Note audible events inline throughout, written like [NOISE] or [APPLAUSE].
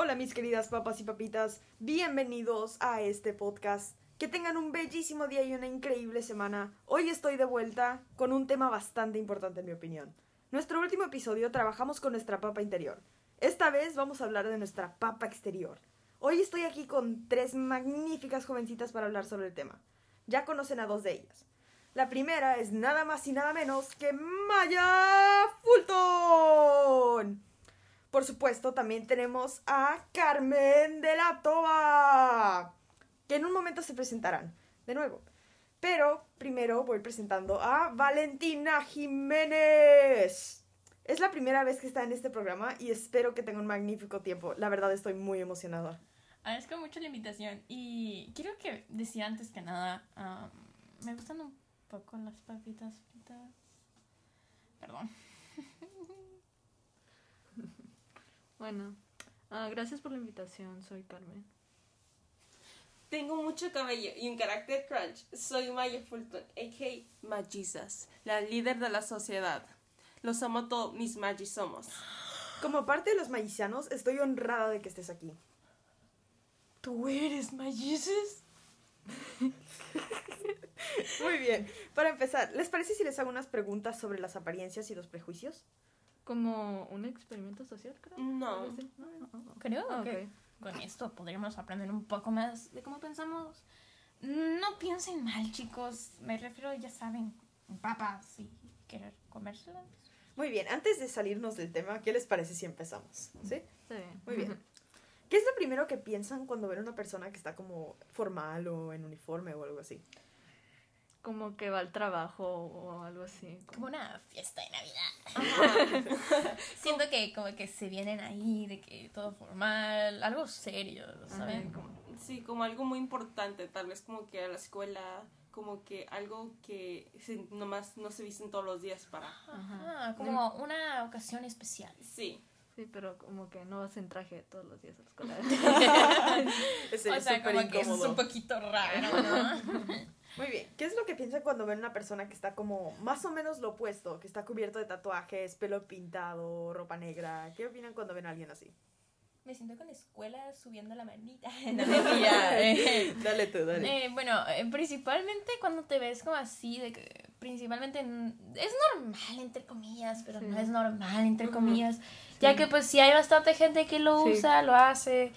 Hola mis queridas papas y papitas, bienvenidos a este podcast. Que tengan un bellísimo día y una increíble semana. Hoy estoy de vuelta con un tema bastante importante en mi opinión. Nuestro último episodio trabajamos con nuestra papa interior. Esta vez vamos a hablar de nuestra papa exterior. Hoy estoy aquí con tres magníficas jovencitas para hablar sobre el tema. Ya conocen a dos de ellas. La primera es nada más y nada menos que Maya Fulton. Por supuesto, también tenemos a Carmen de la Toba, que en un momento se presentarán de nuevo. Pero primero voy presentando a Valentina Jiménez. Es la primera vez que está en este programa y espero que tenga un magnífico tiempo. La verdad estoy muy emocionada. Agradezco mucho la invitación y quiero que decir antes que nada, um, me gustan un poco las papitas fritas. Perdón. [LAUGHS] Bueno, ah, gracias por la invitación, soy Carmen. Tengo mucho cabello y un carácter crunch. Soy Maya Fulton, a.k.a. Magizas, la líder de la sociedad. Los amo todos, mis magis somos. Como parte de los mayicianos, estoy honrada de que estés aquí. ¿Tú eres Magizas? [LAUGHS] Muy bien. Para empezar, ¿les parece si les hago unas preguntas sobre las apariencias y los prejuicios? Como un experimento social, creo. No. Así. No, no, no. Creo Ah, que ok. con esto podríamos aprender un poco más de cómo pensamos. No piensen mal, chicos. Me refiero, ya saben, en papas y querer comérselas. Muy bien, antes de salirnos del tema, ¿qué les parece si empezamos? ¿Sí? Sí. Muy bien. ¿Qué es lo primero que piensan cuando ven a una persona que está como formal o en uniforme o algo así? Como que va al trabajo o algo así. Como una fiesta de Navidad. [LAUGHS] Siento que como que se vienen ahí, de que todo formal, algo serio, ¿saben? Como- Sí, como algo muy importante, tal vez como que a la escuela, como que algo que se- nomás no se visten todos los días para... Ajá, como una ocasión especial. Sí. Sí, pero como que no vas en traje todos los días a la escuela. [LAUGHS] [LAUGHS] O sea, como que es incómodo. un poquito raro, ¿no? Muy bien, ¿qué es lo que piensan cuando ven a una persona que está como más o menos lo opuesto, que está cubierto de tatuajes, pelo pintado, ropa negra? ¿Qué opinan cuando ven a alguien así? Me siento con la escuela subiendo la manita. [LAUGHS] No, mentira, eh. Dale tú, dale. Eh, bueno, eh, principalmente cuando te ves como así, de que principalmente es normal, entre comillas, pero Sí. no es normal, entre comillas, ya que pues sí hay bastante gente que lo Sí. usa, lo hace,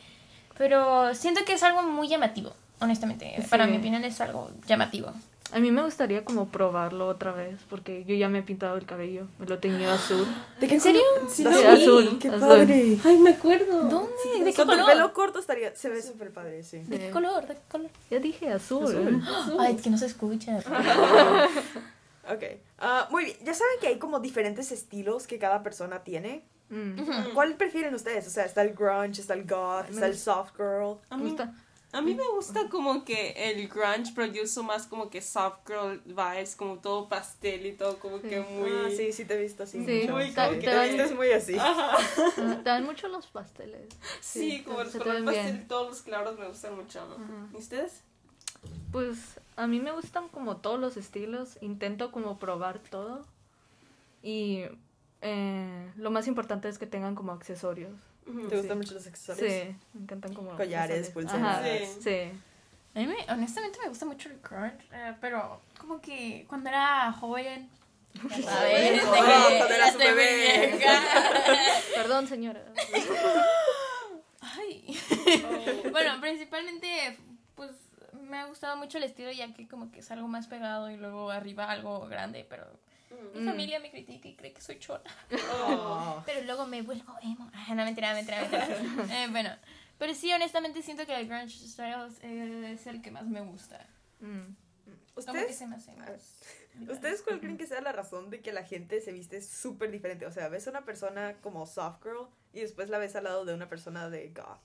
pero siento que es algo muy llamativo, honestamente, para Sí. mi opinión es algo llamativo. A mí me gustaría como probarlo otra vez, porque yo ya me he pintado el cabello, me lo he teñido [GASPS] azul. ¿De qué ¿En serio? Sí, Sí, sí, azul, ¡Qué azul. padre! Ay, me acuerdo. ¿Dónde? ¿De qué Con tu color? pelo corto estaría, se ve súper padre, sí. ¿De qué Sí. color? ¿De qué color? Ya dije azul. Azul. Ay, es que no se escucha. [LAUGHS] Ok, ah, muy bien. Ya saben que hay como diferentes estilos que cada persona tiene. Mm. ¿Cuál prefieren ustedes? O sea, está el grunge, está el goth, está el soft girl. A Me mí, gusta. A mí me gusta como que el grunge, pero yo uso más como que soft girl vibes, como todo pastel y todo como que muy... Ah, sí, sí te he visto así. Sí, mucho. muy te, como te que- vistes muy así. Ah, Te dan mucho los pasteles. Sí, Sí, como los te ven pastel bien. y todos los claros me gustan mucho, ¿no? Ajá. ¿Y ustedes? Pues a mí me gustan como todos los estilos, intento como probar todo y eh, lo más importante es que tengan como accesorios. ¿Te gustan mucho los accesorios? Sí, me encantan como Collares, pulseras. Ajá, Sí. sí. A mí, me- honestamente, me gusta mucho el crunch, eh, pero como que cuando era joven. [LAUGHS] Ya sabes, [LAUGHS] Oh, cuando un muy bebé. vieja. [LAUGHS] Perdón, señora. Ay. bueno, principalmente, pues me ha gustado mucho el estilo, ya que como que es algo más pegado y luego arriba algo grande, pero mi Mm. familia me critica y cree que soy chona. Oh. [LAUGHS] Pero luego me vuelvo emo. Ah, [LAUGHS] no, mentira, mentira, mentira. [LAUGHS] Eh, bueno, pero sí, honestamente siento que el grunge style es el que más me gusta. Mm. ¿Ustedes? se me hace más... ¿Ustedes cuál creen que sea la razón de que la gente se viste súper diferente? O sea, ves a una persona como soft girl y después la ves al lado de una persona de goth.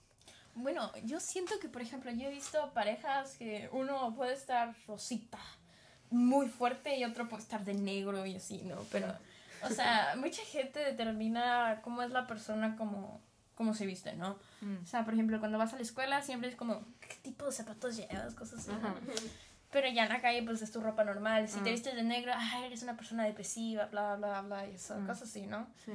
Bueno, yo siento que, por ejemplo, yo he visto parejas que uno puede estar rosita, muy fuerte, y otro puede estar de negro y así, ¿no? Pero, o sea, [LAUGHS] mucha gente determina cómo es la persona como, cómo se viste, ¿no? Mm. O sea, por ejemplo, cuando vas a la escuela siempre es como, ¿qué tipo de zapatos llevas? Cosas así. Pero ya en la calle, pues es tu ropa normal. Si te Ah. vistes de negro, ah, eres una persona depresiva, bla, bla, bla, y eso, Ah. cosas así, ¿no? Sí.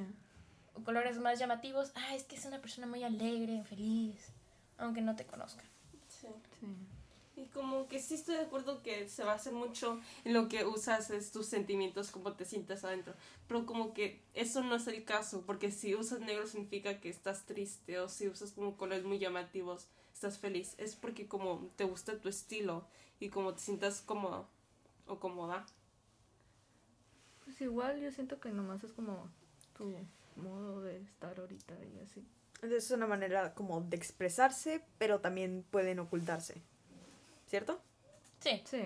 colores más llamativos, ah, es que es una persona muy alegre, feliz, aunque no te conozca. Sí. Sí. Y como que sí estoy de acuerdo que se basa mucho en lo que usas, es tus sentimientos, cómo te sientes adentro. Pero como que eso no es el caso, porque si usas negro significa que estás triste, o si usas como colores muy llamativos, estás feliz. Es porque como te gusta tu estilo y como te sientas cómodo o cómoda. Pues igual yo siento que nomás es como tu modo de estar ahorita y así. Entonces es una manera como de expresarse, pero también pueden ocultarse. ¿Cierto? Sí. Sí.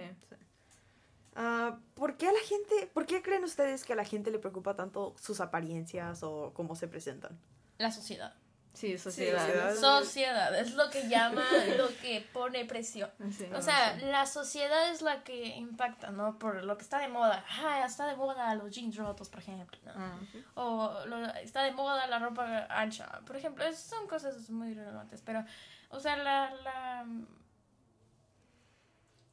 Ah, ¿Por qué a la gente, por qué creen ustedes que a la gente le preocupa tanto sus apariencias o cómo se presentan? La sociedad. Sí, sociedad. sociedad. Sociedad, es lo que llama, [LAUGHS] lo que pone presión. Sí. O sea, la sociedad es la que impacta, ¿no? Por lo que está de moda. Ah, está de moda los jeans rotos, por ejemplo, ¿no? Ah, sí. O lo- está de moda la ropa ancha. Por ejemplo, es- son cosas muy relevantes, pero, o sea, la, la,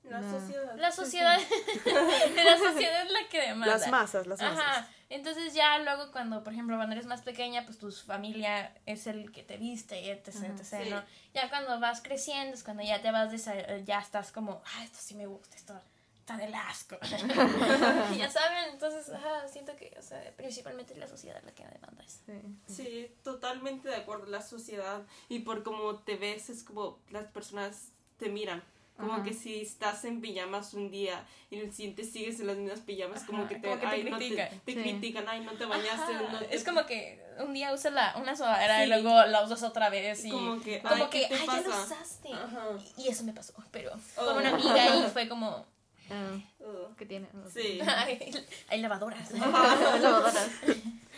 La No. sociedad. la sociedad, [LAUGHS] la sociedad es la que demanda. Las masas, las masas. Ajá, entonces ya luego cuando, por ejemplo, cuando eres más pequeña, pues tu familia es el que te viste y etc, Ajá. etc, Sí. ¿no? Ya cuando vas creciendo es cuando ya te vas, desa- ya estás como, ah, esto sí me gusta, esto está del asco. [LAUGHS] [LAUGHS] ya saben, entonces, ajá, siento que, o sea, principalmente la sociedad es la que demanda eso. Sí. Sí, totalmente de acuerdo. La sociedad y por cómo te ves es como las personas te miran. Como Ajá. que si estás en pijamas un día y en el siguiente sigues en las mismas pijamas, como que te, como que te ay, no critican. te, Sí. critican, ay, no te bañaste. Ajá, no te- Es como que un día usas la, una sudadera y luego la usas otra vez y Como que, como ay, que, ¿qué te ay, ya lo usaste. Ajá. Y eso me pasó, pero Oh. con una amiga y [LAUGHS] fue como, Ugh. ¿Qué tiene? Sí. hay, [LAUGHS] hay lavadoras. [LAUGHS] Lavadoras.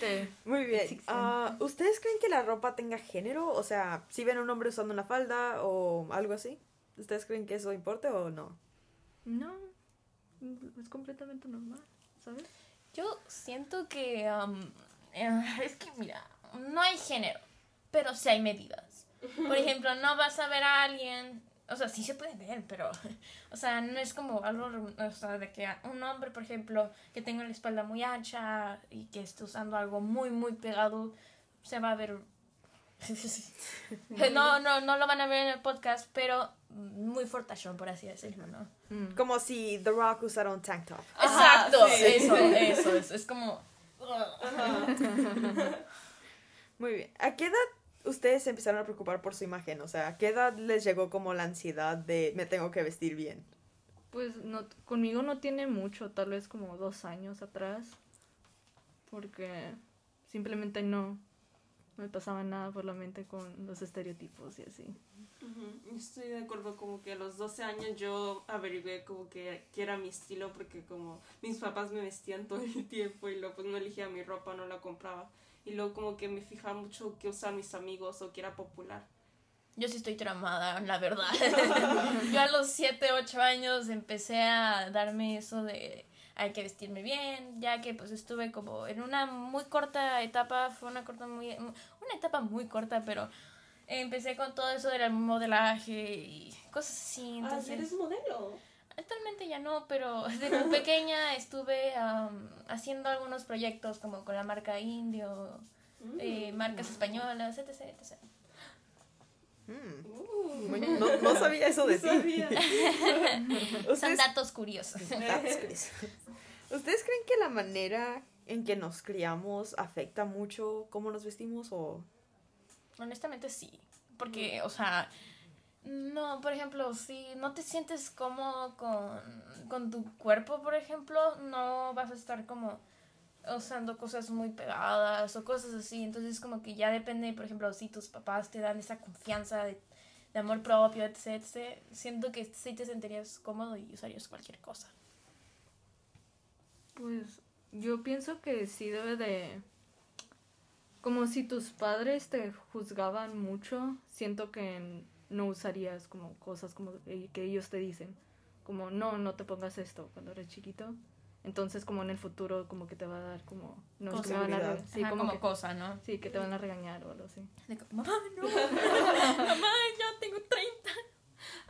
Sí. Muy bien. Ah, ¿Ustedes creen que la ropa tenga género? O sea, si ven a un hombre usando una falda o algo así, ¿ustedes creen que eso importe o no? No, es completamente normal, ¿sabes? Yo siento que um, eh, es que mira, no hay género, pero sí hay medidas. Por [LAUGHS] ejemplo, no vas a ver a alguien, o sea, sí se puede ver, pero, [LAUGHS] o sea, no es como algo, o sea, de que un hombre, por ejemplo, que tenga la espalda muy ancha y que esté usando algo muy, muy pegado, se va a ver. [LAUGHS] No, no, no lo van a ver en el podcast, pero muy fortachón, por así decirlo, ¿no? Mm. Como si The Rock usara un tank top. Ajá, Exacto, sí. eso, eso, eso, es como... Muy bien. ¿A qué edad ustedes se empezaron a preocupar por su imagen? O sea, ¿a qué edad les llegó como la ansiedad de me tengo que vestir bien? Pues no, conmigo no tiene mucho, tal vez como dos años atrás, porque simplemente no me pasaba nada por la mente con los estereotipos y así. Ujú, Estoy de acuerdo, como que a los 12 años yo averigué como que, que era mi estilo porque como mis papás me vestían todo el [LAUGHS] tiempo y luego pues no elegía mi ropa, no la compraba. Y luego como que me fijaba mucho qué usaban mis amigos o que era popular. Yo sí estoy traumada, la verdad. [LAUGHS] [LAUGHS] Yo a los 7, 8 años empecé a darme eso de hay que vestirme bien, ya que pues estuve como en una muy corta etapa, fue una corta muy una etapa muy corta, pero empecé con todo eso del modelaje y cosas así, entonces Ah, eres modelo. Actualmente ya no, pero desde muy [LAUGHS] pequeña estuve am, haciendo algunos proyectos como con la marca Indio, eh, marcas españolas, etc, etc. Mm, Uh, no, no sabía eso de no ti. sabía. [LAUGHS] Son ¿Ustedes, datos curiosos. Datos curiosos. ¿Ustedes creen que la manera en que nos criamos afecta mucho cómo nos vestimos o Honestamente sí, porque, o sea, no, por ejemplo, si no te sientes cómodo con, con tu cuerpo, por ejemplo, no vas a estar como usando cosas muy pegadas o cosas así, entonces como que ya depende, por ejemplo, si tus papás te dan esa confianza de, de amor propio, etc, etc, siento que sí te sentirías cómodo y usarías cualquier cosa. Pues yo pienso que sí debe de... Como si tus padres te juzgaban mucho, siento que no usarías como cosas como e- que ellos te dicen. Como, no, no te pongas esto cuando eres chiquito. Entonces, como en el futuro, como que te va a dar como... No, es que me van a sí, Ajá, como como que- cosa, ¿no? sí, que te van a regañar o algo así. De mamá, no, [LAUGHS] mamá, ya tengo 30.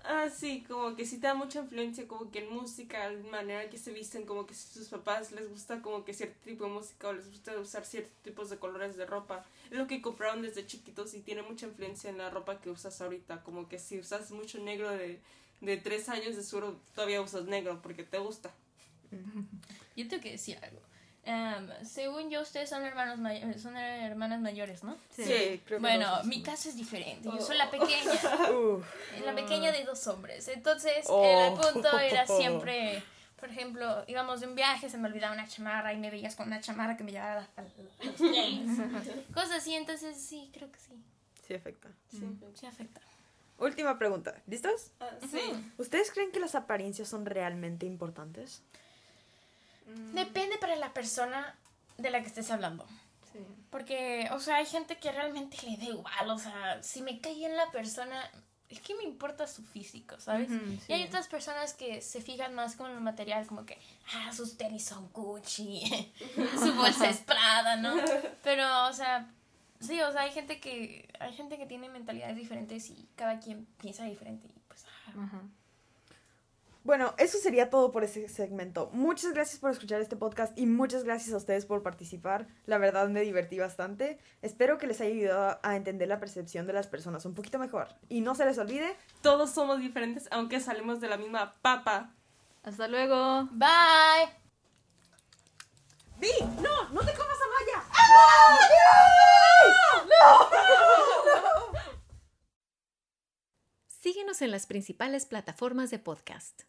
Ah, sí, como que sí te da mucha influencia, como que en música, la manera en que se visten, como que si sus papás les gusta como que cierto tipo de música o les gusta usar ciertos tipos de colores de ropa. Es lo que compraron desde chiquitos y tiene mucha influencia en la ropa que usas ahorita. Como que si usas mucho negro de, de tres años de seguro todavía usas negro porque te gusta. Yo tengo que decir algo. Em, según yo, ustedes son hermanos may- son hermanas mayores, ¿no? Sí, creo que Bueno, mi caso es diferente. Yo soy la pequeña. [LAUGHS] Uf. La pequeña de dos hombres. Entonces, Oh. el punto era [LAUGHS] siempre, por ejemplo, íbamos de un viaje, se me olvidaba una chamarra y me veías con una chamarra que me llevara a, a- a los pies. [LAUGHS] Cosas así, entonces sí, creo que sí. Sí, afecta. Sí afecta. Última pregunta. ¿Listos? Ah, sí. ¿Ustedes creen que las apariencias son realmente importantes? Depende para la persona de la que estés hablando. Sí. Porque, o sea, hay gente que realmente le da igual. O sea, si me cae bien la persona, es que me importa su físico, ¿sabes? Y hay otras personas que se fijan más con el material, como que, ah, sus tenis son Gucci, [LAUGHS] su bolsa es Prada, ¿no? Pero, o sea, sí, o sea, hay gente que, hay gente que tiene mentalidades diferentes y cada quien piensa diferente y pues, ah. Bueno, eso sería todo por ese segmento. Muchas gracias por escuchar este podcast y muchas gracias a ustedes por participar. La verdad me divertí bastante. Espero que les haya ayudado a entender la percepción de las personas un poquito mejor. Y no se les olvide, Todos somos diferentes, aunque salimos de la misma papa. Hasta luego. Bye. ¡Vi! ¡No! ¡No te comas a Maya! Síguenos en las principales plataformas de podcast.